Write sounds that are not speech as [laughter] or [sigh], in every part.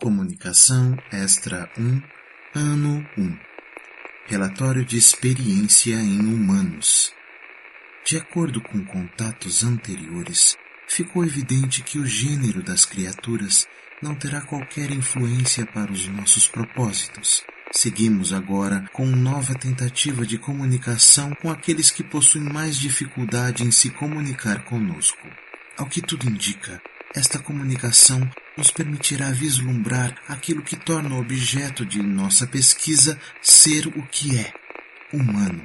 Comunicação Extra 1, Ano 1 Relatório de experiência em humanos. De acordo com contatos anteriores, ficou evidente que o gênero das criaturas não terá qualquer influência para os nossos propósitos. Seguimos agora com nova tentativa de comunicação com aqueles que possuem mais dificuldade em se comunicar conosco. Ao que tudo indica, esta comunicação nos permitirá vislumbrar aquilo que torna o objeto de nossa pesquisa ser o que é humano.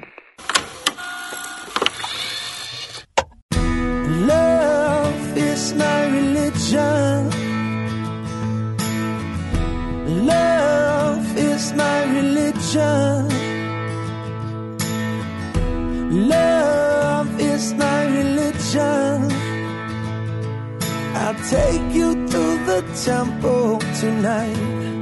Take you to the temple tonight.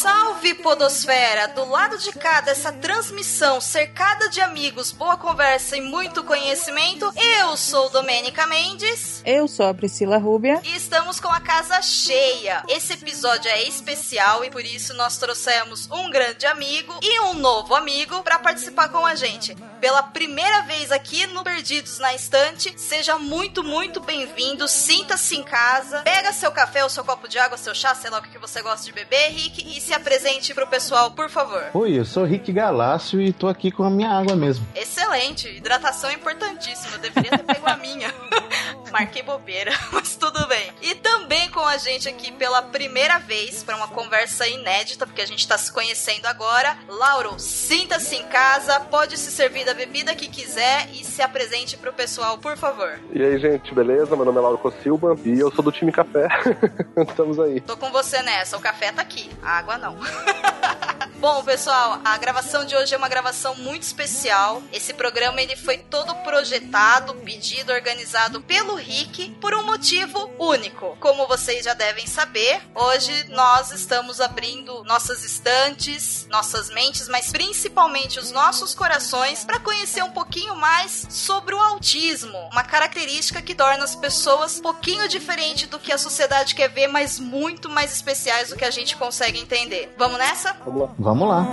Salve, Podosfera! Do lado de cá dessa transmissão, cercada de amigos, boa conversa e muito conhecimento, eu sou Domênica Mendes. Eu sou a Priscila Rúbia. E estamos com a casa cheia. Esse episódio é especial e por isso nós trouxemos um grande amigo e um novo amigo para participar com a gente. Pela primeira vez aqui no Perdidos na Estante, seja muito, muito bem-vindo. Sinta-se em casa, pega seu café, o seu copo de água, seu chá, sei lá o que você gosta de beber, Rick, e se apresente pro pessoal, por favor. Oi, eu sou Rick Galácio e tô aqui com a minha água mesmo. Excelente, hidratação é importantíssima. Eu deveria ter pego a minha. [laughs] Marquei bobeira, [laughs] mas tudo bem. E também com a gente aqui pela primeira vez para uma conversa inédita, porque a gente tá se conhecendo agora. Lauro, sinta-se em casa, pode se servir da bebida que quiser e se apresente pro pessoal, por favor. E aí, gente, beleza? Meu nome é Lauro Cossilba e eu sou do time Café. [laughs] Estamos aí. Tô com você nessa, o café tá aqui, a água não. [laughs] Bom, pessoal, a gravação de hoje é uma gravação muito especial. Esse programa ele foi todo projetado, pedido, organizado pelo Rick por um motivo único. Como vocês já devem saber, hoje nós estamos abrindo nossas estantes, nossas mentes, mas principalmente os nossos corações para conhecer um pouquinho mais sobre o autismo, uma característica que torna as pessoas pouquinho diferente do que a sociedade quer ver, mas muito mais especiais do que a gente consegue entender. Vamos nessa? Vamos lá. Vamos lá.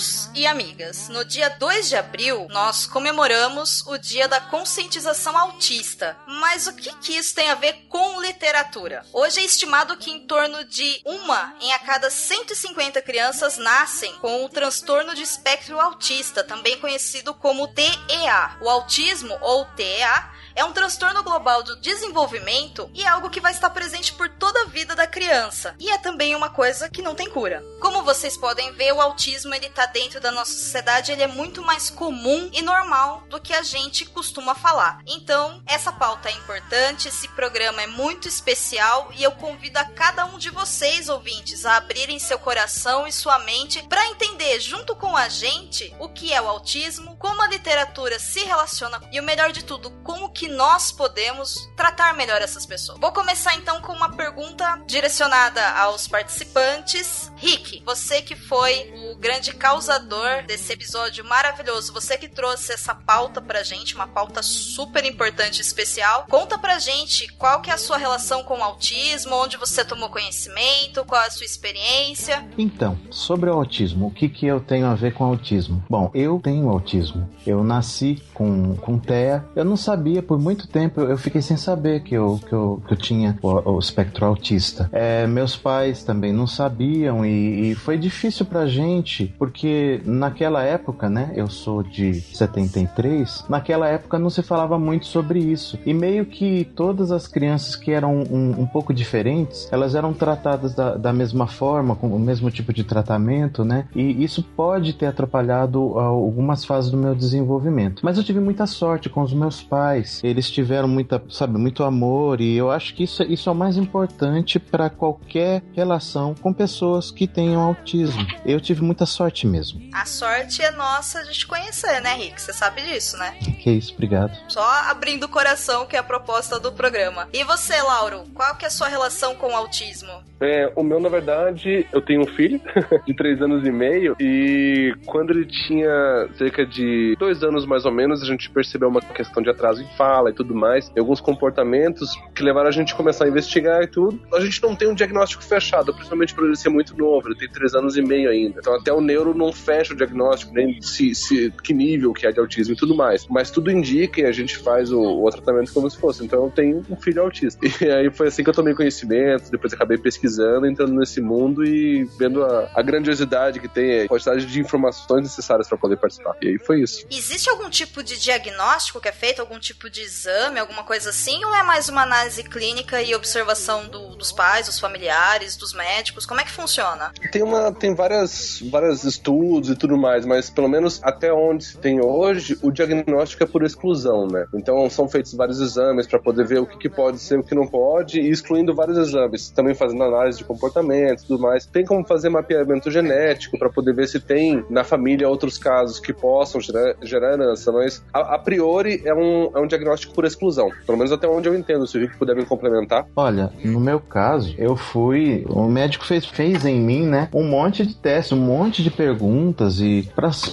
Amigos e amigas, no dia 2 de abril nós comemoramos o Dia da Conscientização Autista. Mas o que, que isso tem a ver com literatura? Hoje é estimado que em torno de uma em a cada 150 crianças nascem com o transtorno de espectro autista, também conhecido como TEA. O autismo ou TEA é um transtorno global do desenvolvimento e é algo que vai estar presente por toda a vida da criança. E é também uma coisa que não tem cura. Como vocês podem ver, o autismo ele tá dentro da nossa sociedade, ele é muito mais comum e normal do que a gente costuma falar. Então, essa pauta é importante, esse programa é muito especial e eu convido a cada um de vocês, ouvintes, a abrirem seu coração e sua mente para entender junto com a gente o que é o autismo, como a literatura se relaciona e o melhor de tudo, como que nós podemos tratar melhor essas pessoas. Vou começar então com uma pergunta direcionada aos participantes. Rick, você que foi o grande causador desse episódio maravilhoso, você que trouxe essa pauta pra gente, uma pauta super importante e especial. Conta pra gente qual que é a sua relação com o autismo, onde você tomou conhecimento, qual é a sua experiência. Então, sobre o autismo, o que, que eu tenho a ver com autismo? Bom, eu tenho autismo. Eu nasci com, com TEA. Eu não sabia por muito tempo eu fiquei sem saber que eu, que eu, que eu tinha o, o espectro autista. É, meus pais também não sabiam e, e foi difícil pra gente, porque naquela época, né, eu sou de 73, naquela época não se falava muito sobre isso. E meio que todas as crianças que eram um, um pouco diferentes, elas eram tratadas da, da mesma forma, com o mesmo tipo de tratamento, né? E isso pode ter atrapalhado ah, algumas fases do meu desenvolvimento. Mas eu tive muita sorte com os meus pais. Eles tiveram muita, sabe, muito amor e eu acho que isso, isso é o mais importante para qualquer relação com pessoas que tenham autismo. Eu tive muita sorte mesmo. A sorte é nossa de te conhecer, né, Rick? Você sabe disso, né? Que isso, obrigado. Só abrindo o coração, que é a proposta do programa. E você, Lauro, qual que é a sua relação com o autismo? É, o meu, na verdade, eu tenho um filho [laughs] de três anos e meio e quando ele tinha cerca de dois anos mais ou menos, a gente percebeu uma questão de atraso em fala e tudo mais, alguns comportamentos que levaram a gente a começar a investigar e tudo. A gente não tem um diagnóstico fechado, principalmente por ele ser muito novo, ele tem três anos e meio ainda. Então até o neuro não fecha o diagnóstico, nem se, se que nível que é de autismo e tudo mais. Mas tudo indica e a gente faz o, o tratamento como se fosse. Então eu tenho um filho autista. [laughs] E aí foi assim que eu tomei conhecimento, depois acabei pesquisando, entrando nesse mundo e vendo a, a grandiosidade que tem, a quantidade de informações necessárias para poder participar. E aí foi isso. Existe algum tipo de diagnóstico que é feito, algum tipo de exame, alguma coisa assim, ou é mais uma análise clínica e observação do, dos pais, dos familiares, dos médicos? Como é que funciona? Tem uma, tem várias, vários estudos e tudo mais, mas pelo menos até onde se tem hoje, o diagnóstico é por exclusão, né? Então são feitos vários exames para poder ver o que, que pode ser, o que não pode, e excluindo vários exames, também fazendo análise de comportamento e tudo mais. Tem como fazer mapeamento genético para poder ver se tem na família outros casos que possam gerar, gerar herança, mas a, a, priori é um, é um diagnóstico por exclusão. Pelo menos até onde eu entendo, se o Rick puder me complementar. Olha, no meu caso, eu fui. O médico fez, fez em mim, né, um monte de testes, um monte de perguntas e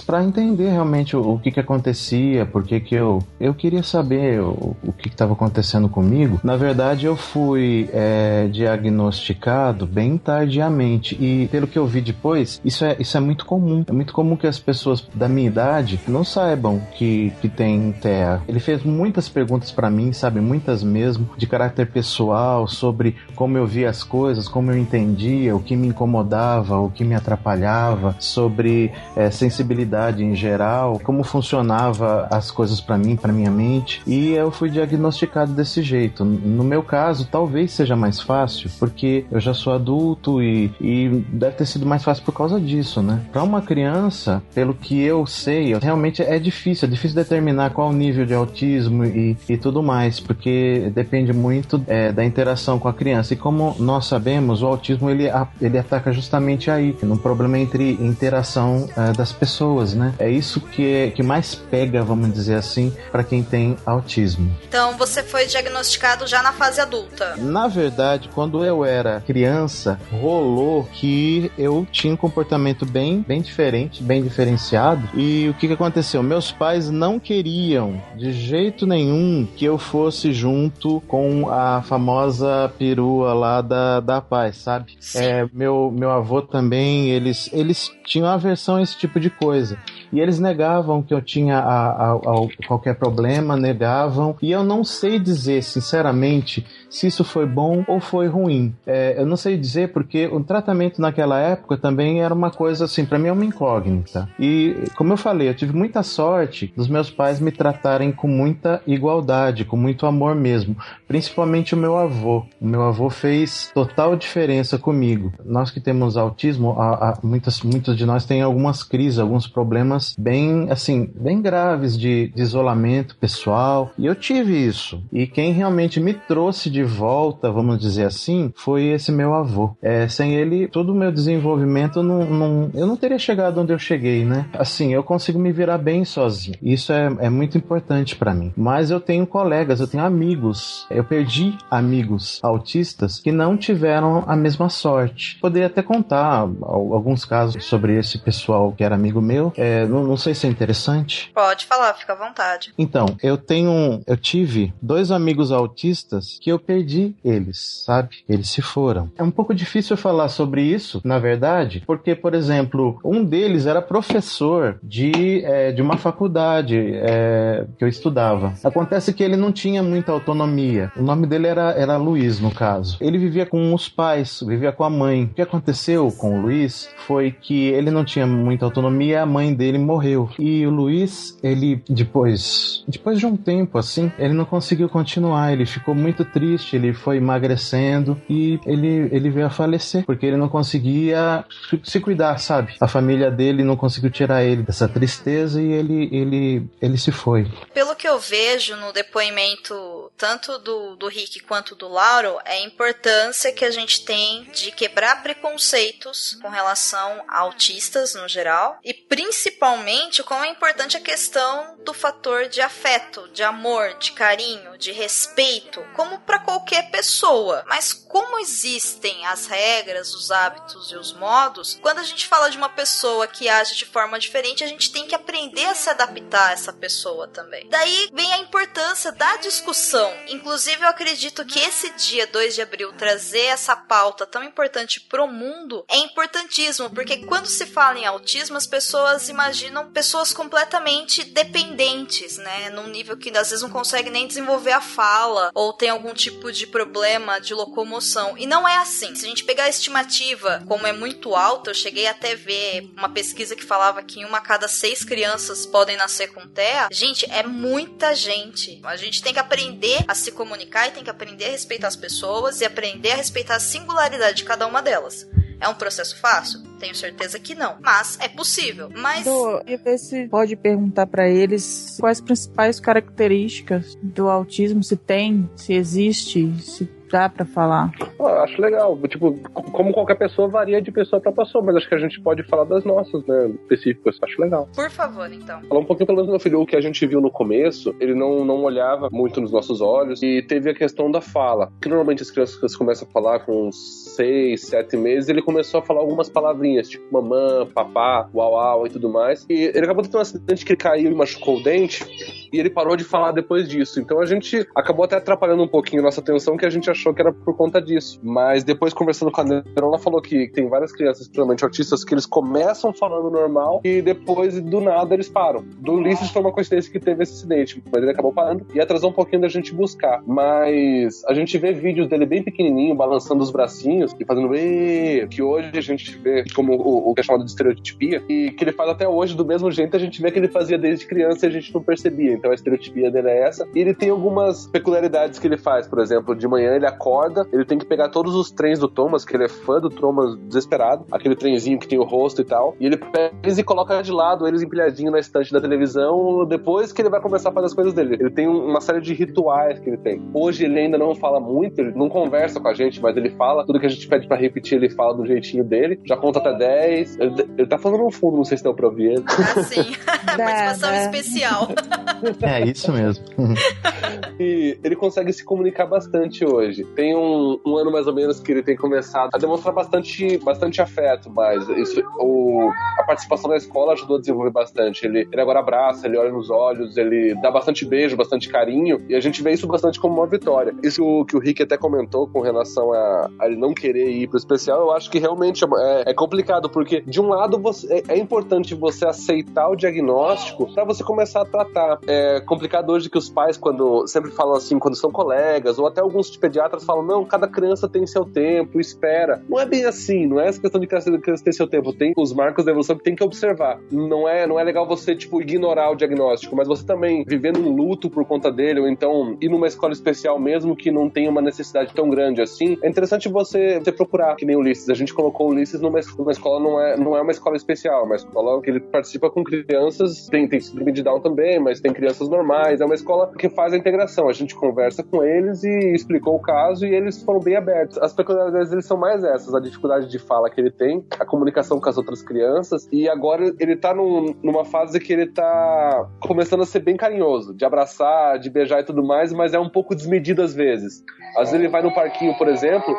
para entender realmente o, o, que que acontecia, porque que eu. Eu queria saber o, o que estava acontecendo comigo. Na verdade, eu fui é, diagnosticado bem tardiamente e pelo que eu vi depois, isso é, isso é muito comum. É muito comum que as pessoas da minha idade não saibam que, que tem TEA. Ele fez muitas perguntas para mim, sabe, muitas mesmo, de caráter pessoal, sobre como eu via as coisas, como eu entendia, o que me incomodava, o que me atrapalhava, sobre é, sensibilidade em geral, como funcionava as coisas para mim, para minha mente. E eu fui diagnosticado desse jeito. No meu caso, talvez seja mais fácil, porque eu já sou adulto e, e deve ter sido mais fácil por causa disso, né? Para uma criança, pelo que eu sei, realmente é difícil, é difícil determinar qual o nível de autismo e, e tudo mais, porque depende muito é, da interação com a criança. E como nós sabemos, o autismo ele, ele ataca justamente aí, no problema entre interação é, das pessoas, né? É isso que, que mais pega, vamos dizer assim, para quem tem autismo. Então você foi diagnosticado já na fase adulta? Na verdade, quando eu era criança, rolou que eu tinha um comportamento bem, bem diferente, bem diferenciado. E o que, que aconteceu? Meus pais não queriam de jeito nenhum que eu fosse junto com a famosa perua lá da, da paz, sabe? É, meu, meu avô também, eles, eles tinham aversão a esse tipo de coisa. E eles negavam que eu tinha a, a, a qualquer problema, negavam. E eu não sei dizer, sinceramente, se isso foi bom ou foi ruim. É, eu não sei dizer porque o tratamento naquela época também era uma coisa assim, para mim é uma incógnita. E como eu falei, eu tive muita sorte dos meus pais me tratarem com muita igualdade, com muito amor mesmo, principalmente o meu avô. O meu avô fez total diferença comigo. Nós que temos autismo, a, a, muitas, muitos de nós têm algumas crises, alguns problemas bem, assim, bem graves de, de isolamento pessoal. E eu tive isso. E quem realmente me trouxe de de volta, vamos dizer assim, foi esse meu avô. É, sem ele, todo o meu desenvolvimento, não, não, eu não teria chegado onde eu cheguei, né? Assim, eu consigo me virar bem sozinho. Isso é, é muito importante para mim. Mas eu tenho colegas, eu tenho amigos. Eu perdi amigos autistas que não tiveram a mesma sorte. Poderia até contar alguns casos sobre esse pessoal que era amigo meu. É, não, não, sei se é interessante. Pode falar, fica à vontade. Então, eu tenho. Eu tive dois amigos autistas que eu perdi eles, sabe? Eles se foram. É um pouco difícil falar sobre isso, na verdade, porque, por exemplo, um deles era professor de, é, de uma faculdade é, que eu estudava. Acontece que ele não tinha muita autonomia. O nome dele era, era Luiz, no caso. Ele vivia com os pais, vivia com a mãe. O que aconteceu com o Luiz foi que ele não tinha muita autonomia, a mãe dele morreu. E o Luiz, ele depois, depois de um tempo assim, ele não conseguiu continuar, ele ficou muito triste, ele foi emagrecendo e ele, ele veio a falecer, porque ele não conseguia se cuidar, sabe? A família dele não conseguiu tirar ele dessa tristeza e ele, ele, ele se foi. Pelo que eu vejo no depoimento tanto do, do Rick quanto do Lauro, é a importância que a gente tem de quebrar preconceitos com relação a autistas no geral e principalmente como é importante a questão do fator de afeto, de amor, de carinho, de respeito, como para qualquer pessoa. Mas como existem as regras, os hábitos e os modos, quando a gente fala de uma pessoa que age de forma diferente, a gente tem que aprender a se adaptar a essa pessoa também. Daí vem a importância da discussão. Inclusive, eu acredito que esse dia 2 de abril trazer essa pauta tão importante pro mundo é importantíssimo, porque quando se fala em autismo, as pessoas imaginam pessoas completamente dependentes, né? Num nível que às vezes não consegue nem desenvolver a fala ou tem algum tipo de problema de locomoção. E não é assim. Se a gente pegar a estimativa, como é muito alta, eu cheguei até ver uma pesquisa que falava que uma a cada seis crianças podem nascer com TEA. Gente, é muita gente. A gente tem que aprender a se comunicar e tem que aprender a respeitar as pessoas e aprender a respeitar a singularidade de cada uma delas. É um processo fácil? Tenho certeza que não. Mas é possível. Mas. E ver se pode perguntar para eles quais as principais características do autismo, se tem, se existe, se dá para falar? Ah, acho legal. Tipo, como qualquer pessoa, varia de pessoa para pessoa, mas acho que a gente pode falar das nossas, né? Específicas. Acho legal. Por favor, então. Falar um pouquinho pelo menos do meu filho, o que a gente viu no começo, ele não, não olhava muito nos nossos olhos e teve a questão da fala. Que normalmente as crianças começam a falar com seis, sete meses, ele começou a falar algumas palavrinhas, tipo mamã, papá, uau, uau e tudo mais. E ele acabou de ter um acidente que ele caiu e machucou o dente e ele parou de falar depois disso. Então a gente acabou até atrapalhando um pouquinho nossa atenção, que a gente achou que era por conta disso. Mas depois, conversando com a Nero, ela falou que tem várias crianças, principalmente autistas, que eles começam falando normal e depois, do nada, eles param. Do Ulisses foi uma coincidência que teve esse acidente, mas ele acabou parando e atrasou um pouquinho da gente buscar. Mas a gente vê vídeos dele bem pequenininho, balançando os bracinhos e fazendo que hoje a gente vê como o, o que é chamado de estereotipia e que ele faz até hoje do mesmo jeito a gente vê que ele fazia desde criança e a gente não percebia. Então a estereotipia dele é essa. E ele tem algumas peculiaridades que ele faz. Por exemplo, de manhã ele acorda, ele tem que pegar todos os trens do Thomas, que ele é fã do Thomas desesperado, aquele trenzinho que tem o rosto e tal, e ele pega eles e coloca de lado eles empilhadinho na estante da televisão depois que ele vai começar a fazer as coisas dele. Ele tem uma série de rituais que ele tem. Hoje ele ainda não fala muito, ele não conversa com a gente, mas ele fala tudo que a gente pede para repetir, ele fala do jeitinho dele, já conta até 10. Ele, ele tá falando no fundo, não sei se deu pra ouvir ele. Ah, sim. [laughs] Participação especial. [laughs] É isso mesmo. e ele consegue se comunicar bastante hoje. Tem um, um, ano mais ou menos que ele tem começado a demonstrar bastante, bastante afeto, mas isso, o, a participação na escola ajudou a desenvolver bastante. Ele, ele agora abraça, ele olha nos olhos, ele dá bastante beijo, bastante carinho, e a gente vê isso bastante como uma vitória. Isso que o Rick até comentou com relação a, a ele não querer ir pro especial, eu acho que realmente é, é complicado, porque de um lado você, é, é importante você aceitar o diagnóstico para você começar a tratar. É complicado hoje que os pais, quando sempre falam assim, quando são colegas, ou até alguns pediatras falam, não, cada criança tem seu tempo, espera. Não é bem assim, não é essa questão de criança, criança ter seu tempo. Tem os marcos da evolução que tem que observar. Não é, não é legal você, tipo, ignorar o diagnóstico, mas você também vivendo um luto por conta dele, ou então ir numa escola especial mesmo que não tenha uma necessidade tão grande assim, é interessante você, você procurar, que nem Ulisses. A gente colocou Ulisses numa, numa escola, não é, não é uma escola especial, é uma escola que ele participa com crianças, tem, tem síndrome de Down também, mas tem crianças normais. É uma escola que faz a integração. A gente conversa com eles e explicou o caso e eles foram bem abertos. As peculiaridades deles são mais essas: a dificuldade de fala que ele tem, a comunicação com as outras crianças, e agora ele tá num, numa fase que ele tá começando a ser bem carinhoso, de abraçar, de beijar e tudo mais, mas é um pouco desmedido às vezes. Às vezes ele vai no parquinho, por exemplo,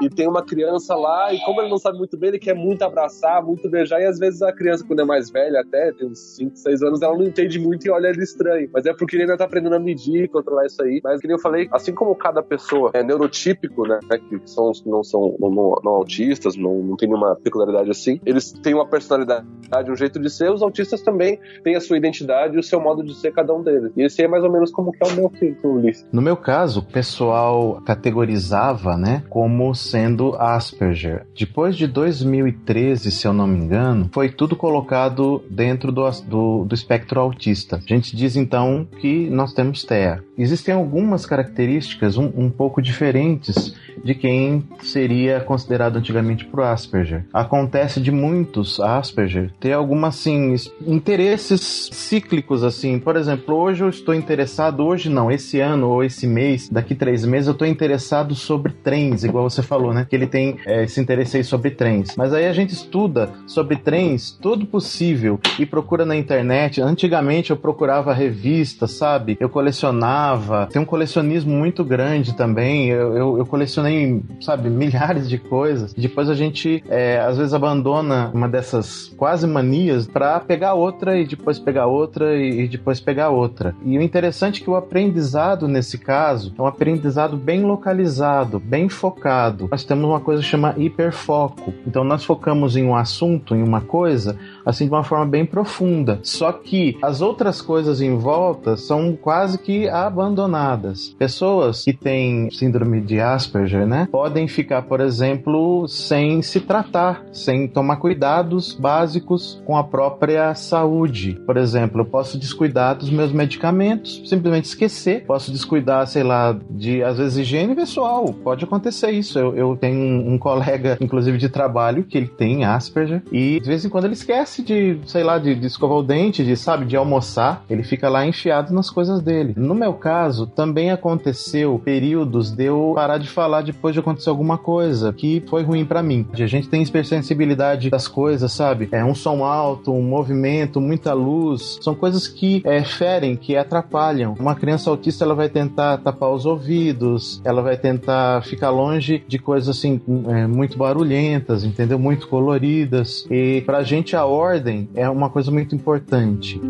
e tem uma criança lá, e como ele não sabe muito bem, ele quer muito abraçar, muito beijar, e às vezes a criança, quando é mais velha, até tem uns 5, 6 anos, ela não entende muito e olha ele estranho. Mas é porque ele ainda tá aprendendo a medir, controlar isso aí. Mas, como eu falei, assim como cada pessoa é neurotípico, né, que são os que não são não, não, não autistas, não, não tem nenhuma peculiaridade assim, eles têm uma personalidade, um jeito de ser, os autistas também têm a sua identidade e o seu modo de ser cada um deles. E esse é mais ou menos como que é o meu filho, Ulisses. No meu caso, o pessoal categorizava, né, como sendo Asperger. Depois de 2013, se eu não me engano, foi tudo colocado dentro do, do, do espectro autista. A gente diz então que nós temos TEA. Existem algumas características um, um pouco diferentes de quem seria considerado antigamente pro Asperger. Acontece de muitos Asperger ter algumas assim interesses cíclicos assim. Por exemplo, hoje eu estou interessado, hoje não, esse ano ou esse mês, daqui três meses eu estou interessado sobre trens, igual você falou, né? Que ele tem é, esse interesse aí sobre trens. Mas aí a gente estuda sobre trens tudo possível e procura na internet. Antigamente eu procurava revistas, sabe? Eu colecionava. Tem um colecionismo muito grande também. Eu, eu, eu colecionei, sabe, [laughs] milhares de coisas. Depois a gente é, às vezes abandona uma dessas quase manias para pegar outra e depois pegar outra e, e depois pegar outra. E o interessante é que o aprendizado nesse caso é um aprendizado bem localizado, bem focado. Nós temos uma coisa que chama hiperfoco. Então nós focamos em um assunto, em uma coisa, assim de uma forma bem profunda. Só que as outras coisas em volta são quase que abandonadas. Pessoas que têm síndrome de Asperger, né, podem ficar, por exemplo, sem se tratar, sem tomar cuidados básicos com a própria saúde. Por exemplo, eu posso descuidar dos meus medicamentos, simplesmente esquecer. Posso descuidar, sei lá, de às vezes higiene pessoal. Pode acontecer isso. Eu, eu tenho um, um colega, inclusive de trabalho, que ele tem Asperger e de vez em quando ele esquece de, sei lá, de, de escovar o dente, de, sabe, de almoçar. Ele fica lá enfiado nas coisas dele. No meu caso, também aconteceu períodos de eu parar de falar depois de acontecer alguma coisa que foi ruim para mim. A gente tem hipersensibilidade das coisas, sabe? É um som alto, um movimento, muita luz. São coisas que é, ferem, que atrapalham. Uma criança autista ela vai tentar tapar os ouvidos, ela vai tentar ficar longe de coisas assim é, muito barulhentas, entendeu? Muito coloridas. E pra gente a ordem é uma coisa muito importante.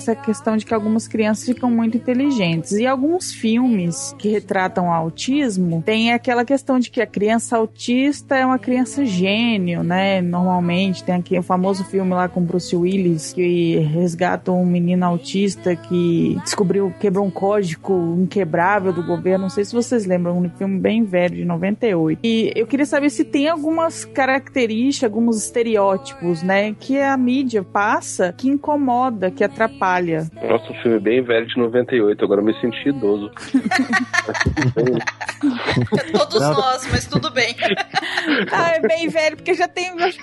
Essa questão de que algumas crianças ficam muito inteligentes. E alguns filmes que retratam autismo tem aquela questão de que a criança autista é uma criança gênio, né? Normalmente tem aqui o famoso filme lá com Bruce Willis que resgata um menino autista que descobriu, quebrou um código inquebrável do governo. Não sei se vocês lembram, um filme bem velho de 98. E eu queria saber se tem algumas características, alguns estereótipos, né, que a mídia passa que incomoda, que atrapalha atrapalha. Nossa, um filme bem velho de 98, agora eu me senti idoso. [laughs] Todos Não. nós, mas tudo bem. [laughs] ah, é bem velho, porque já tem mais,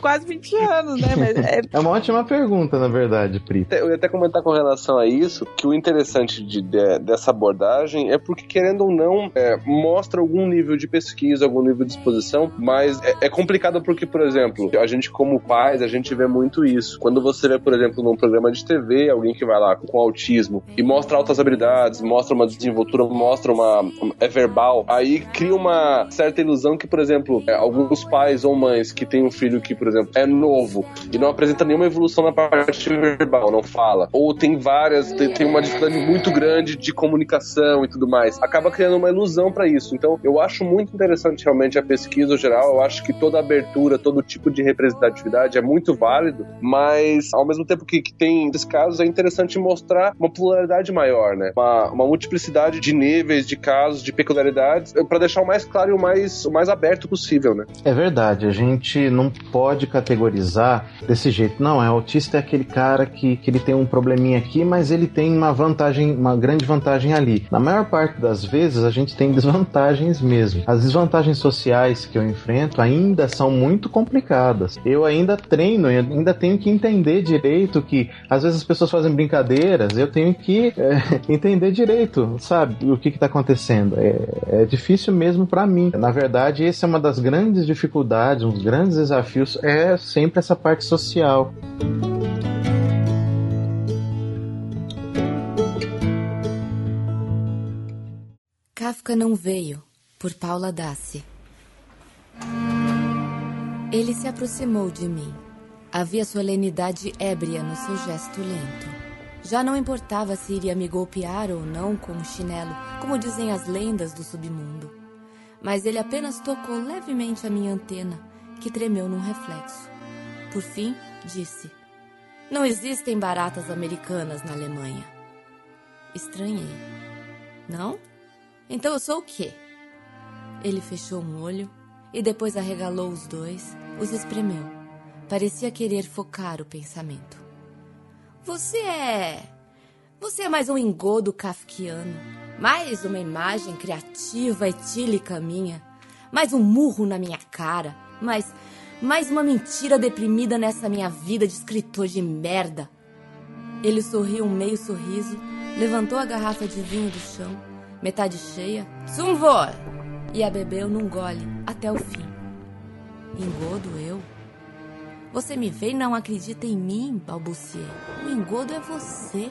quase 20 anos, né? É... é... uma ótima pergunta, na verdade, Pri. Eu ia até comentar com relação a isso, que o interessante de, de dessa abordagem é porque, querendo ou não, é, mostra algum nível de pesquisa, algum nível de exposição, mas é, é complicado porque, por exemplo, a gente como pais, a gente vê muito isso. Quando você vê, por exemplo, num programa de TV, alguém que vai lá com autismo e mostra altas habilidades, mostra uma desenvoltura, mostra uma. é verbal, aí cria uma certa ilusão que, por exemplo, é, alguns pais ou mães que têm um filho que, por exemplo, é novo e não apresenta nenhuma evolução na parte verbal, não fala, ou tem várias, tem, tem uma dificuldade muito grande de comunicação e tudo mais, acaba criando uma ilusão para isso. Então, eu acho muito interessante realmente a pesquisa geral, eu acho que toda abertura, todo tipo de representatividade é muito válido, mas ao mesmo tempo que, que tem esse casos, é interessante mostrar uma pluralidade maior, né? Uma, uma multiplicidade de níveis, de casos, de peculiaridades, para deixar o mais claro e o mais, o mais aberto possível, né? É verdade, a gente não pode categorizar desse jeito. Não, é autista é aquele cara que, que ele tem um probleminha aqui, mas ele tem uma vantagem, uma grande vantagem ali. Na maior parte das vezes, a gente tem desvantagens mesmo. As desvantagens sociais que eu enfrento ainda são muito complicadas. Eu ainda treino, eu ainda tenho que entender direito que às vezes as pessoas fazem brincadeiras, eu tenho que é, [laughs] entender direito, sabe, o que está acontecendo. É, é, difícil mesmo para mim. Na verdade, essa é uma das grandes dificuldades, um dos grandes desafios, é sempre essa parte social. Kafka não veio, por Paula Dassi. Ele se aproximou de mim. Havia solenidade ébria no seu gesto lento. Já não importava se iria me golpear ou não com um chinelo, como dizem as lendas do submundo. Mas ele apenas tocou levemente a minha antena, que tremeu num reflexo. Por fim, disse: Não existem baratas americanas na Alemanha. Estranhei. Não? Então eu sou o quê? Ele fechou um olho e depois arregalou os dois, os espremeu. Parecia querer focar o pensamento. Você é. Você é mais um engodo kafkiano, mais uma imagem criativa etílica minha, mais um murro na minha cara, mais. mais uma mentira deprimida nessa minha vida de escritor de merda. Ele sorriu um meio sorriso, levantou a garrafa de vinho do chão, metade cheia, zum e a bebeu num gole até o fim. Engodo eu? Você me vê e não acredita em mim, balbuciei. O engodo é você.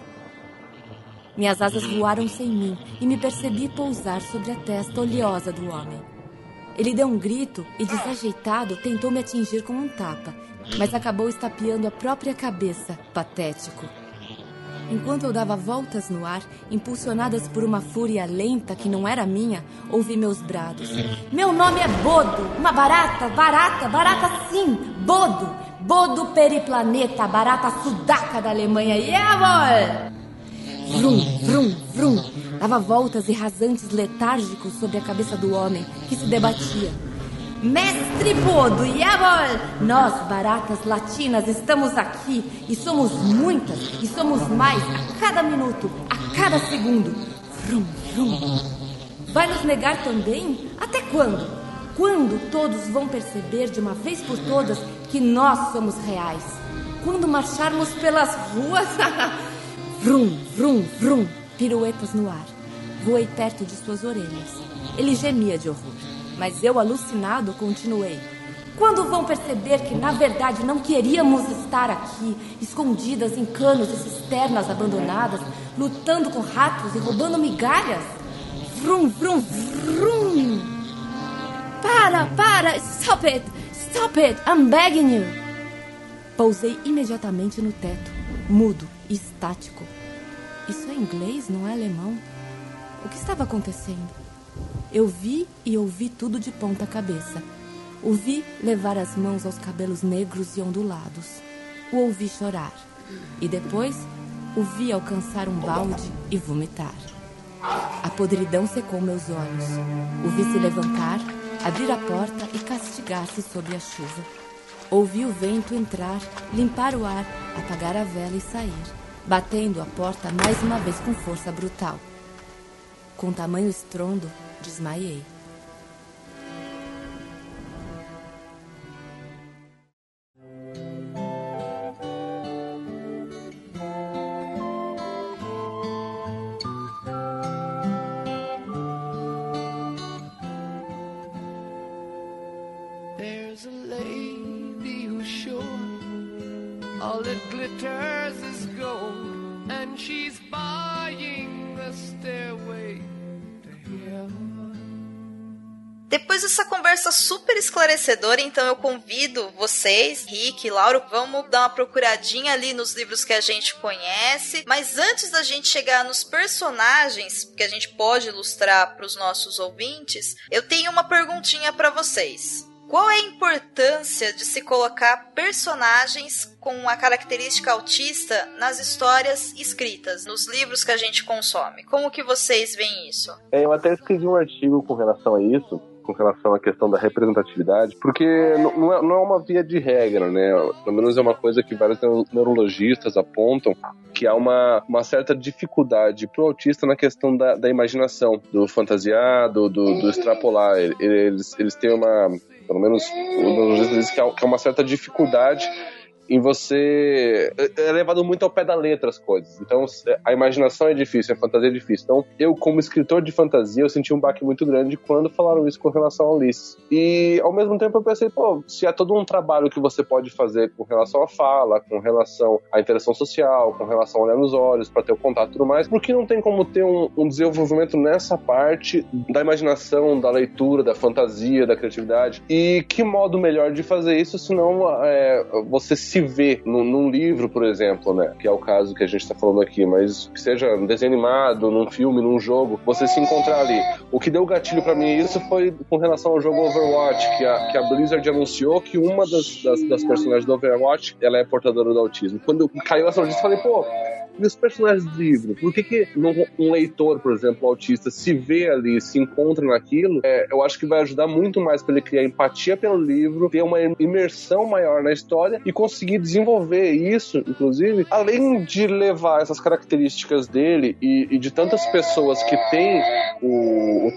Minhas asas voaram sem mim e me percebi pousar sobre a testa oleosa do homem. Ele deu um grito e, desajeitado, tentou me atingir com um tapa, mas acabou estapeando a própria cabeça, patético. Enquanto eu dava voltas no ar, impulsionadas por uma fúria lenta que não era minha, ouvi meus brados. Meu nome é Bodo, uma barata, barata, barata sim, Bodo, Bodo periplaneta, barata sudaca da Alemanha, yeah, Vrum, vrum, vrum. Dava voltas e rasantes letárgicos sobre a cabeça do homem, que se debatia. Mestre Bodo, jawohl! Nós, baratas latinas, estamos aqui e somos muitas e somos mais a cada minuto, a cada segundo. Vrum, vrum. Vai nos negar também? Até quando? Quando todos vão perceber de uma vez por todas que nós somos reais? Quando marcharmos pelas ruas? [laughs] vrum, vrum, vrum. Piruetas no ar. Voei perto de suas orelhas. Ele gemia de horror mas eu, alucinado, continuei. Quando vão perceber que, na verdade, não queríamos estar aqui, escondidas em canos e cisternas abandonadas, lutando com ratos e roubando migalhas? Vrum, vrum, vrum! Para, para! Stop it! Stop it! I'm begging you! Pousei imediatamente no teto, mudo estático. Isso é inglês, não é alemão? O que estava acontecendo? Eu vi e ouvi tudo de ponta cabeça. O vi levar as mãos aos cabelos negros e ondulados. O ouvi chorar. E depois o vi alcançar um balde e vomitar. A podridão secou meus olhos. O vi se levantar, abrir a porta e castigar-se sob a chuva. Ouvi o vento entrar, limpar o ar, apagar a vela e sair, batendo a porta mais uma vez com força brutal. Com tamanho estrondo, Desmaiei. Super esclarecedora, então eu convido vocês, Rick, Lauro, vamos dar uma procuradinha ali nos livros que a gente conhece. Mas antes da gente chegar nos personagens que a gente pode ilustrar para os nossos ouvintes, eu tenho uma perguntinha para vocês. Qual é a importância de se colocar personagens com a característica autista nas histórias escritas, nos livros que a gente consome? Como que vocês veem isso? É, eu até escrevi um artigo com relação a isso, com relação à questão da representatividade, porque não é, não é uma via de regra, né? Pelo menos é uma coisa que vários neurologistas apontam que há uma, uma certa dificuldade pro autista na questão da, da imaginação, do fantasiado, do, do extrapolar. Eles, eles têm uma, pelo menos o neurologista diz que há, que há uma certa dificuldade em você. É, é levado muito ao pé da letra as coisas. Então a imaginação é difícil, a fantasia é difícil. Então eu, como escritor de fantasia, eu senti um baque muito grande quando falaram isso com relação ao Ulisses. E ao mesmo tempo eu pensei, pô, se é todo um trabalho que você pode fazer com relação à fala, com relação à interação social, com relação a olhar nos olhos, para ter o contato e tudo mais, por que não tem como ter um, um desenvolvimento nessa parte da imaginação, da leitura, da fantasia, da criatividade? E que modo melhor de fazer isso se não é, você se vê num, num, livro, por exemplo, né? Que é o caso que a gente está falando aqui, mas que seja um desenho animado, num filme, num jogo, você se encontrar ali. O que deu gatilho para mim isso foi com relação ao jogo Overwatch, que a, que a Blizzard anunciou que uma das, das, das personagens do Overwatch ela é portadora do autismo. Quando caiu essa notícia, eu falei, pô, e os personagens do livro? Por que, que um leitor, por exemplo, autista, se vê ali, se encontra naquilo? É, eu acho que vai ajudar muito mais para ele criar empatia pelo livro, ter uma imersão maior na história e conseguir desenvolver isso, inclusive, além de levar essas características dele e, e de tantas pessoas que têm o, o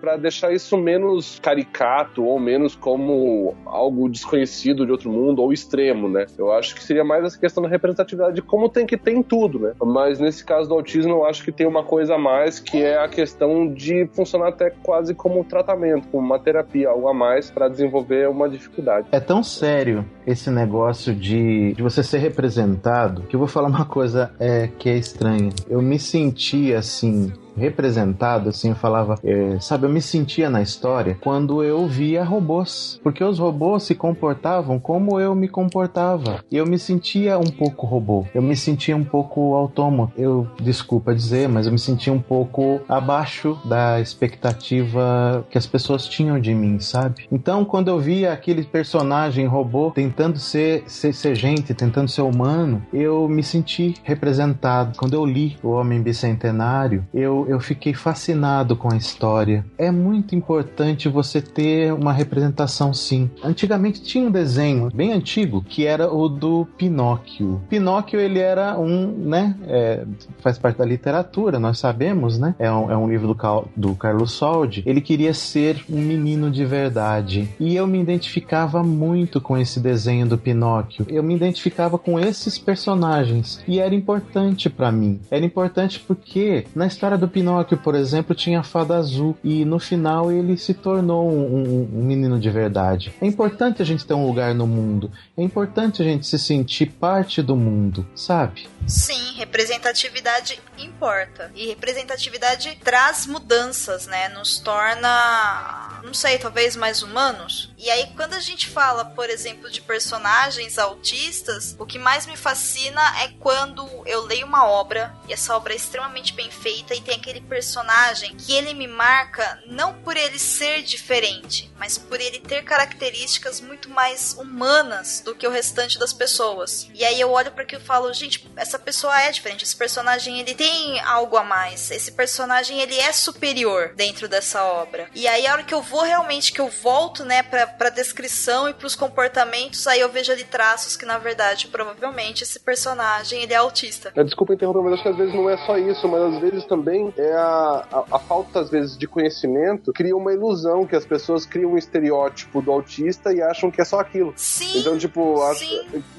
para deixar isso menos caricato ou menos como algo desconhecido de outro mundo ou extremo, né? Eu acho que seria mais essa questão da representatividade de como tem que ter em tudo, né? Mas nesse caso do autismo, eu acho que tem uma coisa a mais que é a questão de funcionar até quase como um tratamento, como uma terapia, algo a mais para desenvolver uma dificuldade. É tão sério esse negócio de, de você ser representado que eu vou falar uma coisa é, que é estranha. Eu me senti assim representado, assim, eu falava, é, sabe, eu me sentia na história quando eu via robôs, porque os robôs se comportavam como eu me comportava. E eu me sentia um pouco robô, eu me sentia um pouco autômato. Eu, desculpa dizer, mas eu me sentia um pouco abaixo da expectativa que as pessoas tinham de mim, sabe? Então, quando eu via aquele personagem robô tentando ser, ser, ser gente, tentando ser humano, eu me senti representado. Quando eu li O Homem Bicentenário, eu eu, fiquei fascinado com a história. É muito importante você ter uma representação, sim. Antigamente tinha um desenho bem antigo que era o do Pinóquio. Pinóquio ele era um, né, é, faz parte da literatura, nós sabemos, né? É um, é um livro do, do Carlos Soldi. Ele queria ser um menino de verdade e eu me identificava muito com esse desenho do Pinóquio. Eu me identificava com esses personagens e era importante para mim. Era importante porque na história do Pinóquio, por exemplo, tinha a fada azul e no final ele se tornou um, um, um, menino de verdade. É importante a gente ter um lugar no mundo. É importante a gente se sentir parte do mundo, sabe? Sim, representatividade importa. E representatividade traz mudanças, né? Nos torna, não sei, talvez mais humanos. E aí, quando a gente fala, por exemplo, de personagens autistas, o que mais me fascina é quando eu leio uma obra e essa obra é extremamente bem feita e tem aquele personagem que ele me marca não por ele ser diferente, mas por ele ter características muito mais humanas do que o restante das pessoas. E aí eu olho para aquilo e falo, gente, essa pessoa é diferente, esse personagem ele tem algo a mais, esse personagem ele é superior dentro dessa obra. E aí a hora que eu vou realmente, que eu volto, né, pra, pra descrição e pros comportamentos, aí eu vejo ali traços que na verdade, provavelmente, esse personagem ele é autista. Desculpa interromper, mas acho que às vezes não é só isso, mas às vezes também é a, a, a, falta, às vezes, de conhecimento cria uma ilusão que as pessoas criam um estereótipo do autista e acham que é só aquilo. Sim. Então, tipo,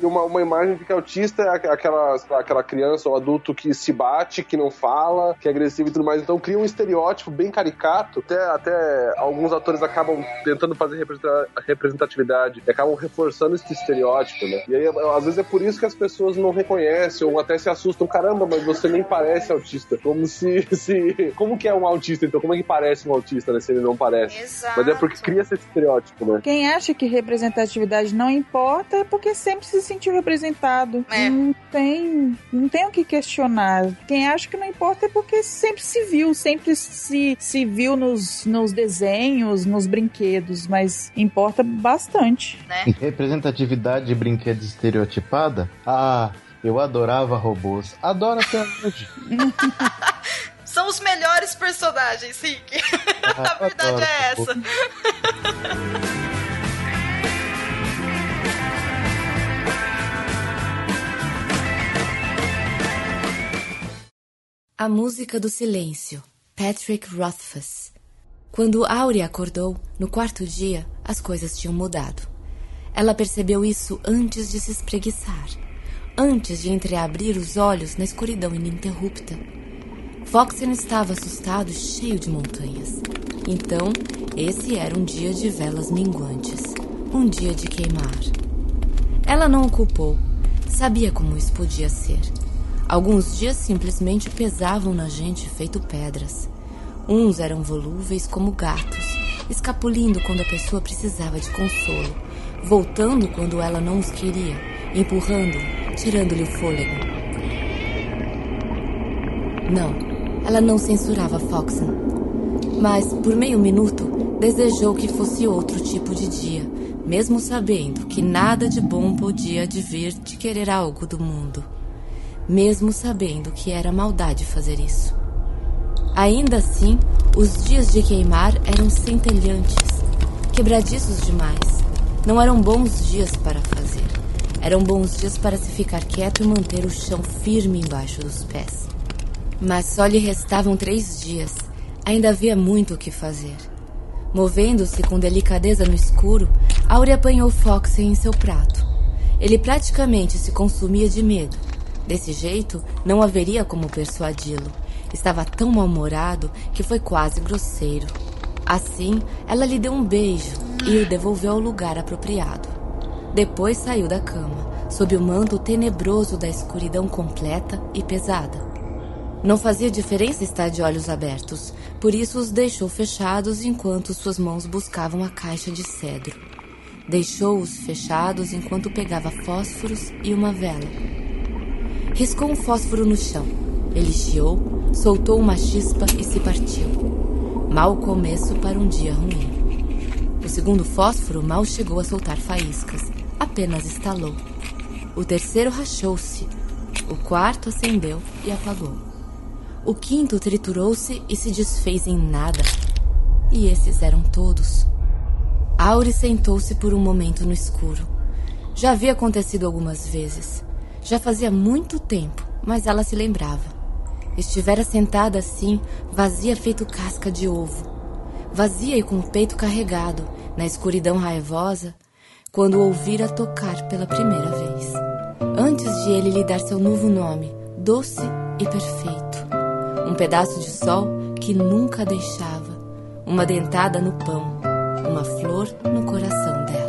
uma, uma imagem de que autista é aquela, aquela criança ou adulto que se bate, que não fala, que é agressivo e tudo mais. Então, cria um estereótipo bem caricato. Até, até alguns atores acabam tentando fazer representatividade e acabam reforçando esse estereótipo, né? E aí, às vezes, é por isso que as pessoas não reconhecem ou até se assustam. Caramba, mas você nem parece autista. Como se, se. Como que é um autista, então? Como é que parece um autista, né? Se ele não parece. Exato. Mas é porque cria esse estereótipo, né? Quem acha que representatividade não importa é porque sempre se sentiu representado. É. Não tem. Não tem o que questionar. Quem acha que não importa é porque sempre se viu, sempre se, se viu nos, nos desenhos, nos brinquedos, mas importa bastante. Né? [laughs] Representatividade de brinquedos estereotipada? Ah, eu adorava robôs. Adoro até hoje. [laughs] São os melhores personagens, Rick. [laughs] Ah, A verdade é essa. A música do silêncio, Patrick Rothfuss. Quando Aurea acordou, no quarto dia, as coisas tinham mudado. Ela percebeu isso antes de se espreguiçar, antes de entreabrir os olhos na escuridão ininterrupta. Foxen estava assustado, cheio de montanhas. Então, esse era um dia de velas minguantes, um dia de queimar. Ela não o culpou, sabia como isso podia ser. Alguns dias simplesmente pesavam na gente feito pedras. Uns eram volúveis como gatos, escapulindo quando a pessoa precisava de consolo, voltando quando ela não os queria, empurrando, tirando-lhe o fôlego. Não, ela não censurava Foxen, mas por meio minuto desejou que fosse outro tipo de dia, mesmo sabendo que nada de bom podia advir de querer algo do mundo, mesmo sabendo que era maldade fazer isso. Ainda assim, os dias de queimar eram centelhantes, quebradiços demais. Não eram bons dias para fazer. Eram bons dias para se ficar quieto e manter o chão firme embaixo dos pés. Mas só lhe restavam três dias. Ainda havia muito o que fazer. Movendo-se com delicadeza no escuro, Áurea apanhou Foxy em seu prato. Ele praticamente se consumia de medo. Desse jeito, não haveria como persuadi-lo. Estava tão mal-humorado que foi quase grosseiro. Assim, ela lhe deu um beijo e o devolveu ao lugar apropriado. Depois saiu da cama, sob o manto tenebroso da escuridão completa e pesada. Não fazia diferença estar de olhos abertos, por isso os deixou fechados enquanto suas mãos buscavam a caixa de cedro. Deixou-os fechados enquanto pegava fósforos e uma vela. Riscou um fósforo no chão. Ele chiou, soltou uma chispa e se partiu. Mal começo para um dia ruim. O segundo fósforo mal chegou a soltar faíscas, apenas estalou. O terceiro rachou-se. O quarto acendeu e apagou. O quinto triturou-se e se desfez em nada. E esses eram todos. Auri sentou-se por um momento no escuro. Já havia acontecido algumas vezes. Já fazia muito tempo, mas ela se lembrava. Estivera sentada assim, vazia feito casca de ovo. Vazia e com o peito carregado, na escuridão raivosa, quando o ouvira tocar pela primeira vez. Antes de ele lhe dar seu novo nome, doce e perfeito. Um pedaço de sol que nunca deixava, uma dentada no pão, uma flor no coração dela.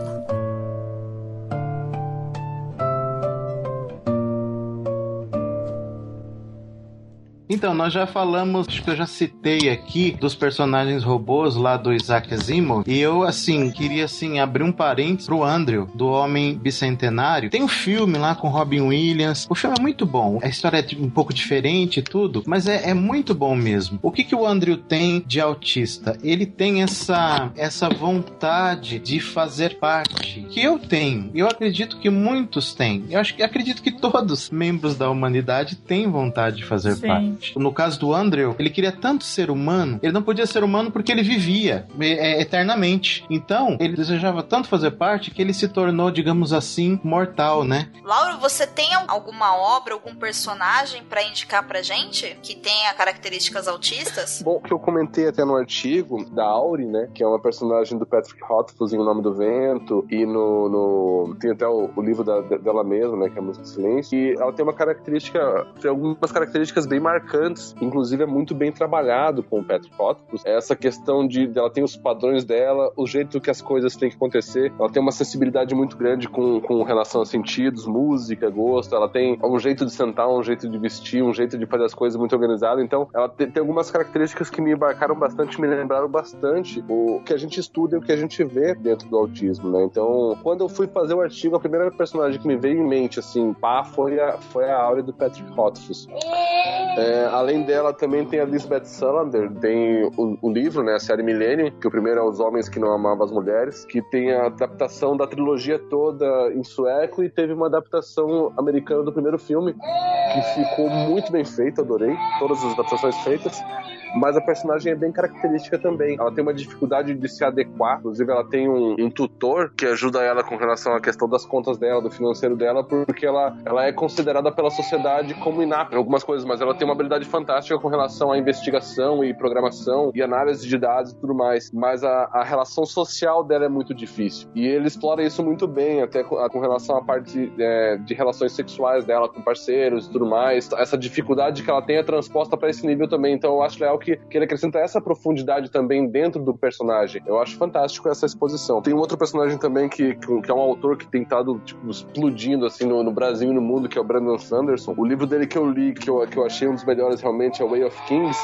Então, nós já falamos, acho que eu já citei aqui dos personagens robôs lá do Isaac Asimov, e eu, assim, queria, assim, abrir um parênteses pro Andrew, do Homem Bicentenário. Tem um filme lá com Robin Williams, o filme é muito bom, a história é um pouco diferente e tudo, mas é, é muito bom mesmo. O que que o Andrew tem de autista? Ele tem essa, essa vontade de fazer parte, que eu tenho, eu acredito que muitos têm, eu acho que acredito que todos membros da humanidade têm vontade de fazer Sim. parte. No caso do Andrew, ele queria tanto ser humano, ele não podia ser humano porque ele vivia é, eternamente. Então, ele desejava tanto fazer parte que ele se tornou, digamos assim, mortal, né? Lauro, você tem alguma obra, algum personagem pra indicar pra gente que tenha características autistas? Bom, que eu comentei até no artigo da Auri, né? Que é uma personagem do Patrick Rothfuss em O Nome do Vento. E no. no tem até o, o livro da- dela mesma, né? Que é a Música do Silêncio. E ela tem uma característica. Tem algumas características bem marcantes. Inclusive, é muito bem trabalhado com o Patrick Rothfuss. Essa questão de. Ela tem os padrões dela, o jeito que as coisas têm que acontecer. Ela tem uma sensibilidade muito grande com, com relação a sentidos, música, gosto. Ela tem um jeito de sentar, um jeito de vestir, um jeito de fazer as coisas muito organizado. Então, ela te- tem algumas características que me embarcaram bastante, me lembraram bastante o que a gente estuda e o que a gente vê dentro do autismo, né? Então, quando eu fui fazer o artigo, a primeira personagem que me veio em mente, assim, pá, foi a, foi a Áurea do Patrick Rothfuss. É, além dela, também tem a Lisbeth Salander, tem o, o livro, né, a série Millennium, que o primeiro é Os Homens que Não Amavam as Mulheres, que tem a adaptação da trilogia toda em sueco e teve uma adaptação americana do primeiro filme, que ficou muito bem feito, adorei todas as adaptações feitas mas a personagem é bem característica também. Ela tem uma dificuldade de se adequar, inclusive ela tem um, um tutor que ajuda ela com relação à questão das contas dela, do financeiro dela, porque ela, ela é considerada pela sociedade como inapta em algumas coisas, mas ela tem uma habilidade fantástica com relação à investigação e programação e análise de dados e tudo mais. Mas a, a relação social dela é muito difícil. E ele explora isso muito bem, até com, com relação à parte é, de relações sexuais dela com parceiros e tudo mais. Essa dificuldade que ela tem é transposta para esse nível também. Então eu acho legal que, que ele acrescenta essa profundidade também dentro do personagem. Eu acho fantástico essa exposição. Tem um outro personagem também que, que, é um autor que tem estado tipo, explodindo assim no, no, Brasil e no mundo, que é o Brandon Sanderson. O livro dele que eu li, que eu, que eu achei um dos melhores realmente, é Way of Kings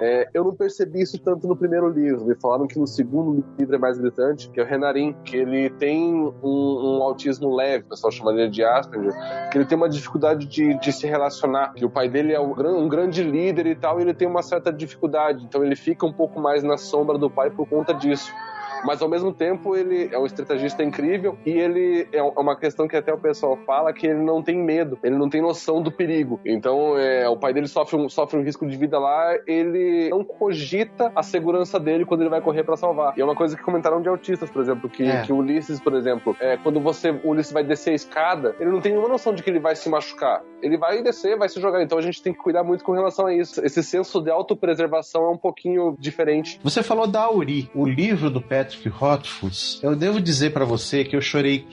é, eu não percebi isso tanto no primeiro livro. Me falaram que no segundo livro é mais gritante, que é o Renarin, que ele tem um, um autismo leve, o pessoal chama ele de Asperger, que ele tem uma dificuldade de, de se relacionar, que o pai dele é um, um grande líder e tal, e ele tem uma certa dificuldade, então ele fica um pouco mais na sombra do pai por conta disso mas ao mesmo tempo ele é um estrategista incrível e ele é uma questão que até o pessoal fala que ele não tem medo, ele não tem noção do perigo. Então, é, o pai dele sofre um, sofre um risco de vida lá, ele não cogita a segurança dele quando ele vai correr para salvar. E é uma coisa que comentaram de autistas, por exemplo, que, é. que o Ulisses, por exemplo, é, quando você o Ulisses vai descer a escada, ele não tem nenhuma noção de que ele vai se machucar. Ele vai descer, vai se jogar. Então a gente tem que cuidar muito com relação a isso. Esse senso de autopreservação é um pouquinho diferente. Você falou da Auri, o livro do Patrick Rothfuss. Eu devo dizer para você que eu chorei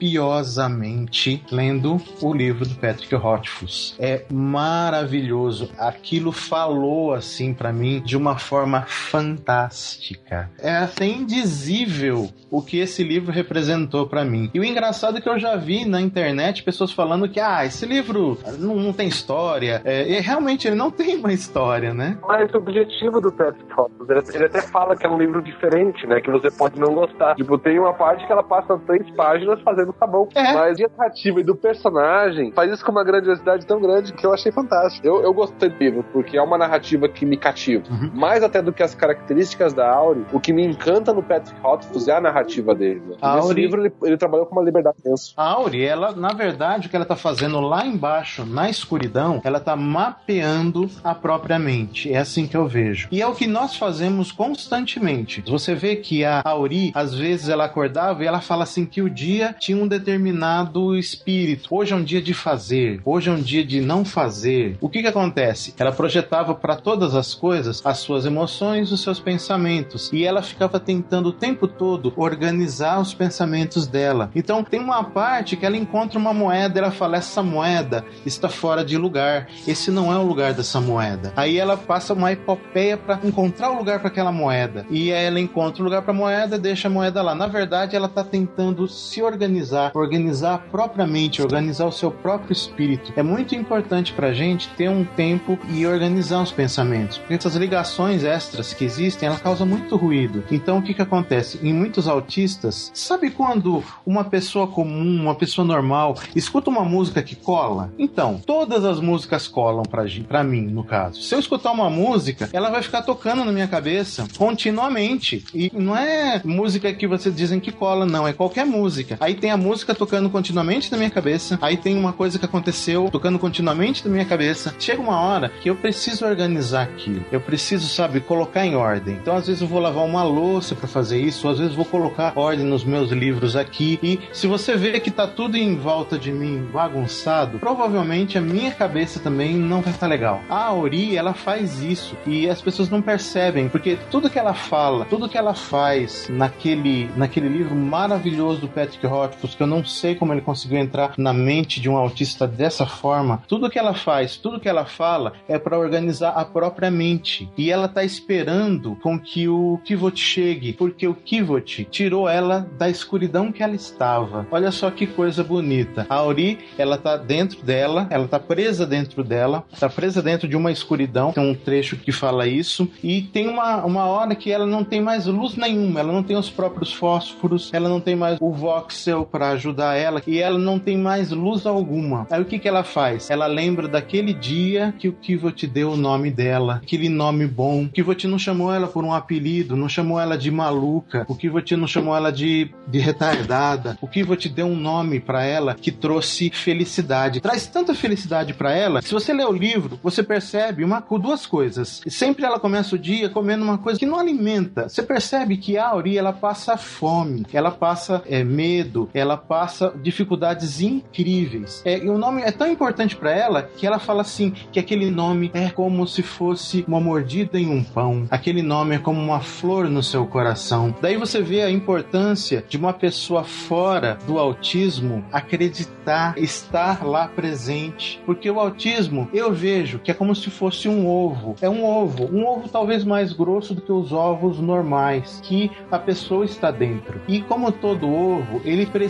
copiosamente lendo o livro do Patrick Rothfuss. É maravilhoso. Aquilo falou assim para mim de uma forma fantástica. É até indizível o que esse livro representou para mim. E o engraçado é que eu já vi na internet pessoas falando que ah, esse livro não, não tem história. É, e realmente ele não [laughs] tem uma história, né? Mas o objetivo do Patrick Rothfuss, ele até fala que é um livro diferente, né? Que você pode não gostar. Tipo, tem uma parte que ela passa três páginas páginas fazendo sabão. É. Mas a narrativa e do personagem faz isso com uma grandiosidade tão grande que eu achei fantástico. Eu, eu gostei do livro, porque é uma narrativa que me cativa. Uhum. Mais até do que as características da Auri, o que me encanta no Patrick Rothfuss é a narrativa dele. Né? Auri... Nesse livro ele, ele, trabalhou com uma liberdade imensa. A Auri, ela, na verdade, o que ela tá fazendo lá embaixo, na escuridão, ela tá mapeando a própria mente. É assim que eu vejo. E é o que nós fazemos constantemente. Você vê que a Auri, às vezes, ela acordava e ela fala assim que o dia dia tinha um determinado espírito. Hoje é um dia de fazer, hoje é um dia de não fazer. O que que acontece? Ela projetava para todas as coisas as suas emoções, os seus pensamentos, e ela ficava tentando o tempo todo organizar os pensamentos dela. Então tem uma parte que ela encontra uma moeda, ela fala essa moeda está fora de lugar. Esse não é o lugar dessa moeda. Aí ela passa uma epopeia para encontrar o lugar para aquela moeda. E ela encontra o lugar para a moeda, deixa a moeda lá. Na verdade, ela está tentando se organizar, organizar propriamente, organizar o seu próprio espírito. É muito importante para a gente ter um tempo e organizar os pensamentos, porque essas ligações extras que existem, ela causa muito ruído. Então, o que que acontece? Em muitos autistas, sabe quando uma pessoa comum, uma pessoa normal, escuta uma música que cola? Então, todas as músicas colam para mim, no caso. Se eu escutar uma música, ela vai ficar tocando na minha cabeça continuamente. E não é música que vocês dizem que cola, não, é qualquer música. Aí tem a música tocando continuamente na minha cabeça. Aí tem uma coisa que aconteceu tocando continuamente na minha cabeça. Chega uma hora que eu preciso organizar aquilo. Eu preciso, sabe, colocar em ordem. Então, às vezes eu vou lavar uma louça para fazer isso, às vezes vou colocar ordem nos meus livros aqui. E se você vê que tá tudo em volta de mim bagunçado, provavelmente a minha cabeça também não vai estar legal. A Auri, ela faz isso e as pessoas não percebem, porque tudo que ela fala, tudo que ela faz naquele, naquele livro maravilhoso do Patrick Patrick Rothfuss, que eu não sei como ele conseguiu entrar na mente de um autista dessa forma. Tudo que ela faz, tudo que ela fala é para organizar a própria mente. E ela tá esperando com que o Kivot chegue, porque o Kivot tirou ela da escuridão que ela estava. Olha só que coisa bonita. A Auri, ela tá dentro dela, ela tá presa dentro dela, tá presa dentro de uma escuridão. Tem um trecho que fala isso. E tem uma, uma hora que ela não tem mais luz nenhuma, ela não tem os próprios fósforos, ela não tem mais o vox voxel, para ajudar ela e ela não tem mais luz alguma. Aí o que, que ela faz? Ela lembra daquele dia que o Kivo te deu o nome dela, aquele nome bom. O Kivo te não chamou ela por um apelido, não chamou ela de maluca, o Kivo te não chamou ela de, de retardada. O Kivo te deu um nome para ela que trouxe felicidade. Traz tanta felicidade para ela. Se você lê o livro, você percebe uma, duas coisas. Sempre ela começa o dia comendo uma coisa que não alimenta. Você percebe que a Auri ela passa fome, ela passa é, medo, ela passa dificuldades incríveis. É, e o nome é tão importante para ela que ela fala assim que aquele nome é como se fosse uma mordida em um pão. Aquele nome é como uma flor no seu coração. Daí você vê a importância de uma pessoa fora do autismo acreditar, estar lá presente, porque o autismo eu vejo que é como se fosse um ovo. É um ovo, um ovo talvez mais grosso do que os ovos normais que a pessoa está dentro. E como todo ovo, ele precisa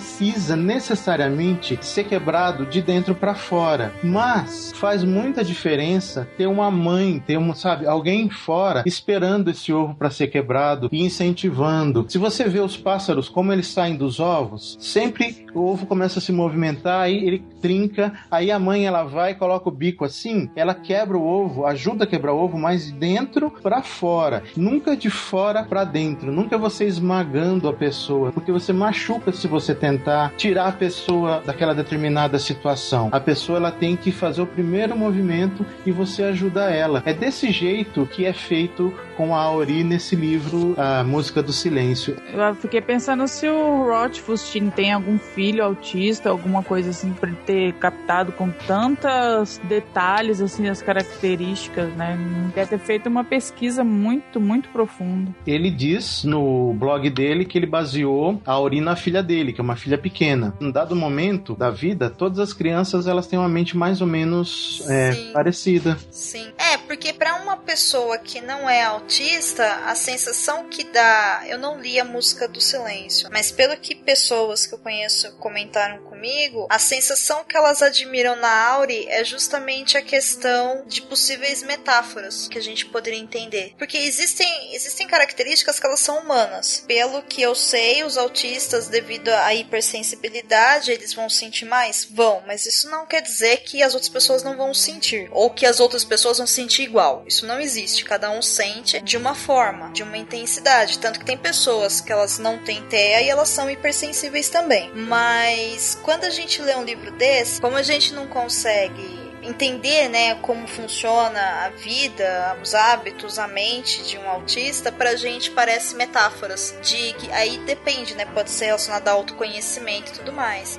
necessariamente ser quebrado de dentro para fora. Mas faz muita diferença ter uma mãe, ter um, sabe, alguém fora esperando esse ovo para ser quebrado e incentivando. Se você vê os pássaros como eles saem dos ovos, sempre o ovo começa a se movimentar, aí ele trinca, aí a mãe ela vai, coloca o bico assim, ela quebra o ovo, ajuda a quebrar o ovo, mas de dentro para fora, nunca de fora para dentro, nunca você esmagando a pessoa, porque você machuca se você tentar tirar a pessoa daquela determinada situação. A pessoa ela tem que fazer o primeiro movimento e você ajuda ela. É desse jeito que é feito com a Auri nesse livro, A Música do Silêncio. Eu fiquei pensando se o Rothfuss tem algum filho autista, alguma coisa assim, para ter captado com tantos detalhes, assim, as características, né? Deve ter feito uma pesquisa muito, muito profunda. Ele diz no blog dele que ele baseou a Auri na filha dele, que é uma filha pequena. Em dado momento da vida, todas as crianças elas têm uma mente mais ou menos é, parecida. Sim. É, porque para uma pessoa que não é autista, a sensação que dá. Eu não li a música do silêncio, mas pelo que pessoas que eu conheço comentaram comigo, a sensação que elas admiram na Auri é justamente a questão de possíveis metáforas que a gente poderia entender. Porque existem, existem características que elas são humanas. Pelo que eu sei, os autistas, devido à hipersensibilidade, eles vão sentir mais? Vão, mas isso não quer dizer que as outras pessoas não vão sentir, ou que as outras pessoas vão sentir igual. Isso não existe. Cada um sente de uma forma, de uma intensidade. Tanto que tem pessoas que elas não têm TEA e elas são hipersensíveis também. Mas quando a gente lê um livro desse, como a gente não consegue entender, né, como funciona a vida, os hábitos, a mente de um autista, pra gente parece metáforas de que aí depende, né, pode ser relacionado a autoconhecimento e tudo mais.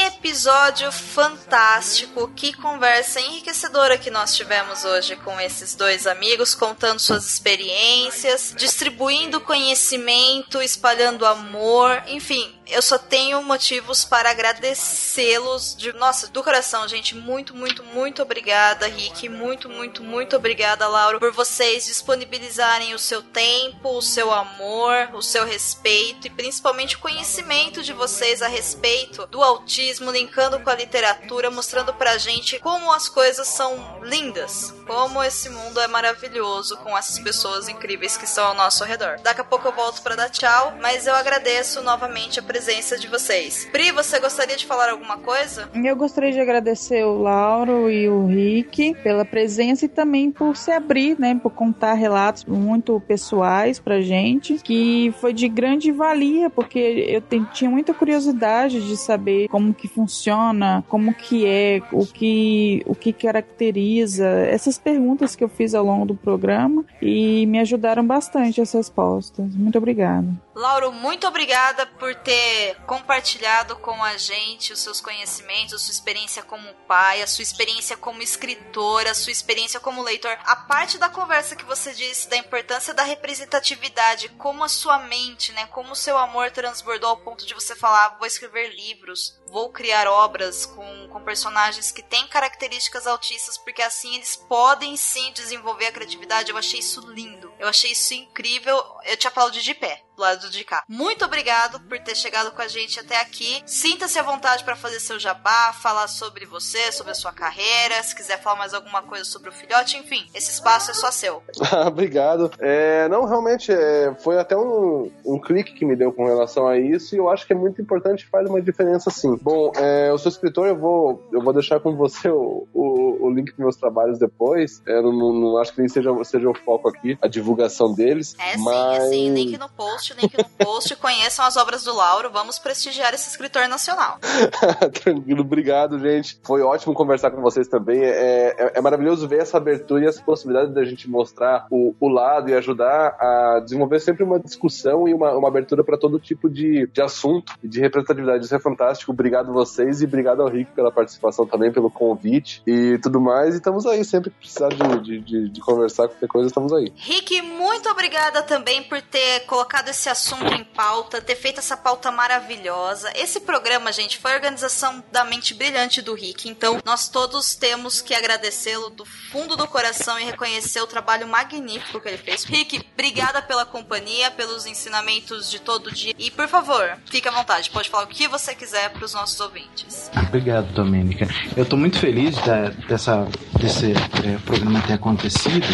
episódio fantástico, que conversa enriquecedora que nós tivemos hoje com esses dois amigos, contando suas experiências, distribuindo conhecimento, espalhando amor, enfim, eu só tenho motivos para agradecê-los de nossa, do coração, gente. Muito, muito, muito obrigada, Rick. Muito, muito, muito obrigada, Laura, por vocês disponibilizarem o seu tempo, o seu amor, o seu respeito e principalmente o conhecimento de vocês a respeito do autismo, linkando com a literatura, mostrando pra gente como as coisas são lindas, como esse mundo é maravilhoso com essas pessoas incríveis que estão ao nosso redor. Daqui a pouco eu volto para dar tchau, mas eu agradeço novamente a presença presença de vocês. Pri, você gostaria de falar alguma coisa? Eu gostaria de agradecer o Lauro e o Rick pela presença e também por se abrir, né, por contar relatos muito pessoais pra gente, que foi de grande valia, porque eu tinha muita curiosidade de saber como que funciona, como que é, o que, o que caracteriza, essas perguntas que eu fiz ao longo do programa e me ajudaram bastante as respostas. Muito obrigada. Lauro, muito obrigada por ter compartilhado com a gente os seus conhecimentos, a sua experiência como pai, a sua experiência como escritora, a sua experiência como leitor. A parte da conversa que você disse da importância da representatividade, como a sua mente, né, como o seu amor transbordou ao ponto de você falar, vou escrever livros, vou criar obras com, com personagens que têm características autistas, porque assim eles podem sim desenvolver a criatividade. Eu achei isso lindo. Eu achei isso incrível. Eu te aplaudi de pé do lado de cá. Muito obrigado por ter chegado com a gente até aqui. Sinta-se à vontade para fazer seu jabá, falar sobre você, sobre a sua carreira, se quiser falar mais alguma coisa sobre o filhote, enfim, esse espaço é só seu. [laughs] obrigado. É, não, realmente, é, foi até um, um clique que me deu com relação a isso e eu acho que é muito importante faz uma diferença sim. Bom, é, eu sou escritor, eu vou, eu vou deixar com você o, o, o link dos meus trabalhos depois. Eu não, não, acho que nem seja, seja o foco aqui, a divulgação deles. É sim, mas... é sim, link no post, link no post. Conheçam as obras do Lauro, vamos prestigiar esse escritor nacional. [laughs] Tranquilo, obrigado, gente. Foi ótimo conversar com vocês também. É, é, é maravilhoso ver essa abertura e essa possibilidade da gente mostrar o, o lado e ajudar a desenvolver sempre uma discussão e uma, uma abertura para todo tipo de, de assunto e de representatividade. Isso é fantástico. Obrigado vocês e obrigado ao Rick pela participação também, pelo convite e tudo mais. E estamos aí, sempre que precisar de, de, de, de conversar qualquer coisa, estamos aí. Rick, muito obrigada também por ter colocado esse assunto em pauta, ter feito essa pauta maravilhosa. Esse programa, gente, foi a organização da mente brilhante do Rick, então nós todos temos que agradecê-lo do fundo do coração e reconhecer o trabalho magnífico que ele fez. Rick, obrigada pela companhia, pelos ensinamentos de todo dia. E por favor, fique à vontade, pode falar o que você quiser para os nossos ouvintes. Obrigado, Domênica. Eu estou muito feliz da, dessa, desse é, programa ter acontecido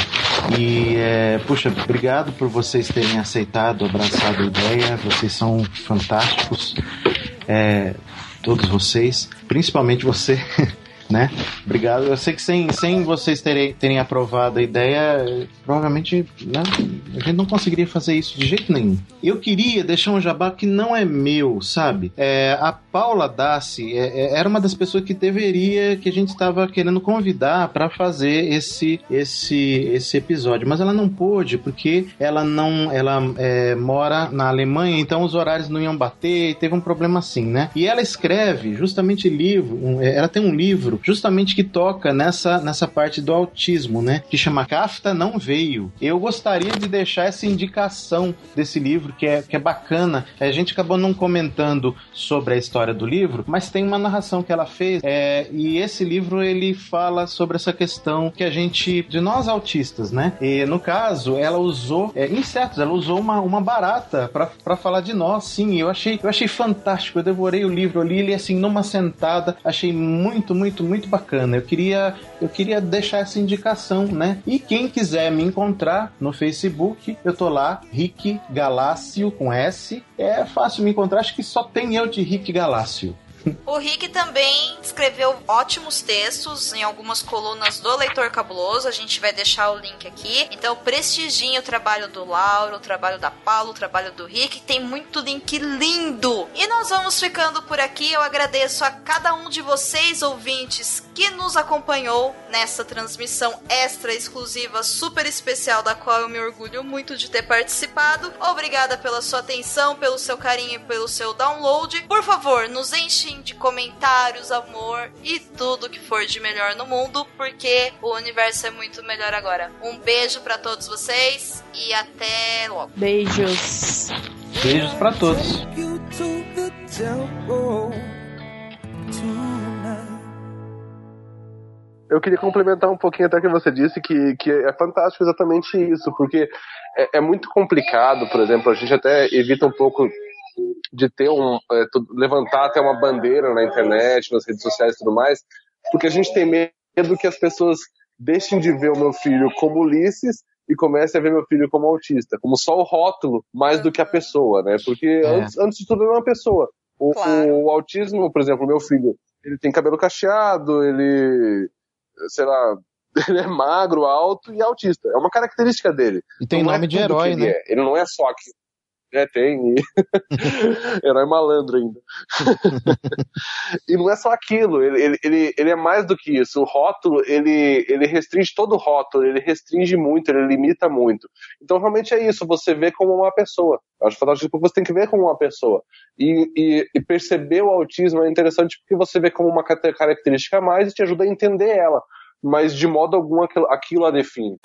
e, é, puxa, obrigado por vocês terem aceitado, abraçado a ideia. Vocês são fantásticos, é, todos vocês, principalmente você. [laughs] né? Obrigado. Eu sei que sem, sem vocês terem, terem aprovado a ideia, provavelmente né, a gente não conseguiria fazer isso de jeito nenhum. Eu queria deixar um jabá que não é meu, sabe? É, a Paula Dassi é, é, era uma das pessoas que deveria, que a gente estava querendo convidar para fazer esse, esse, esse episódio, mas ela não pôde porque ela não, ela é, mora na Alemanha, então os horários não iam bater, teve um problema assim, né? E ela escreve justamente livro, é, ela tem um livro justamente que toca nessa, nessa parte do autismo, né? Que chama Kafta Não Veio. Eu gostaria de deixar essa indicação desse livro, que é, que é bacana. A gente acabou não comentando sobre a história do livro, mas tem uma narração que ela fez, é, e esse livro ele fala sobre essa questão que a gente, de nós autistas, né? E no caso, ela usou é, insetos, ela usou uma, uma barata para falar de nós, sim. Eu achei, eu achei fantástico. Eu devorei o livro ali, ele assim, numa sentada, achei muito, muito, muito bacana. Eu queria, eu queria deixar essa indicação, né? E quem quiser me encontrar no Facebook, eu tô lá, Rick Galácio com S. É fácil me encontrar, acho que só tem eu de Rick Galácio. O Rick também escreveu ótimos textos em algumas colunas do Leitor Cabuloso. A gente vai deixar o link aqui. Então, prestigiem o trabalho do Lauro, o trabalho da Paulo, o trabalho do Rick. Tem muito link lindo. E nós vamos ficando por aqui. Eu agradeço a cada um de vocês, ouvintes, que nos acompanhou nessa transmissão extra exclusiva, super especial, da qual eu me orgulho muito de ter participado. Obrigada pela sua atenção, pelo seu carinho e pelo seu download. Por favor, nos enchem de comentários, amor e tudo que for de melhor no mundo, porque o universo é muito melhor agora. Um beijo para todos vocês e até logo. Beijos. Beijos para todos. Eu queria complementar um pouquinho até que você disse que, que é fantástico exatamente isso, porque é, é muito complicado, por exemplo, a gente até evita um pouco de ter um é, levantar até uma bandeira na internet, nas redes sociais e tudo mais, porque a gente tem medo que as pessoas deixem de ver o meu filho como Ulisses e comecem a ver meu filho como autista, como só o rótulo mais do que a pessoa, né? Porque é. antes, antes de tudo ele é uma pessoa. O, Claro. o autismo, por exemplo, meu filho, ele tem cabelo cacheado, ele, sei lá, [laughs] ele é magro, alto e autista. É uma característica dele. E tem Não é nome de tudo herói, ele né? é. Ele não é só aqui. É, tem. [laughs] Herói malandro ainda. [laughs] e não é só aquilo, ele, ele, ele, é mais do que isso. O rótulo, ele, ele restringe todo o rótulo, ele restringe muito, ele limita muito. Então, realmente é isso, você vê como uma pessoa. Eu acho fantástico porque você tem que ver como uma pessoa. E, e, e perceber o autismo é interessante porque você vê como uma característica a mais e te ajuda a entender ela. Mas de modo algum aquilo a define.